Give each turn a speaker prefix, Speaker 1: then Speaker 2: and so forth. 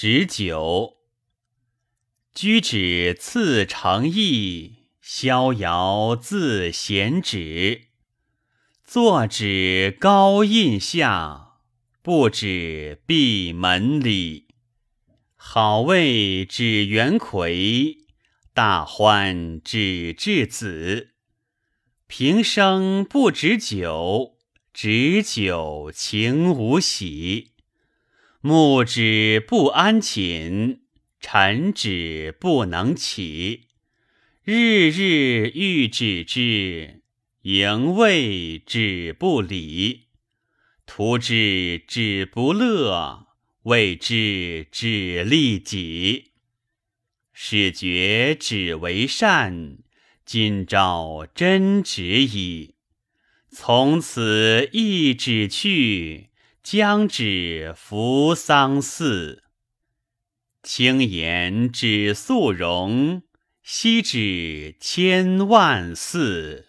Speaker 1: 止酒。居止次成意，逍遥自闲止。坐止高印下，不止闭门里。好味止元魁，大欢止稚子。平生不止酒，止酒情无喜。目止不安寝。臣止不能起，日日欲止之，营卫止不理。徒之止不乐，谓之止利己。始觉止为善，今朝真止矣。从此一止去，将止扶桑寺。青言指素容，昔指千万寺。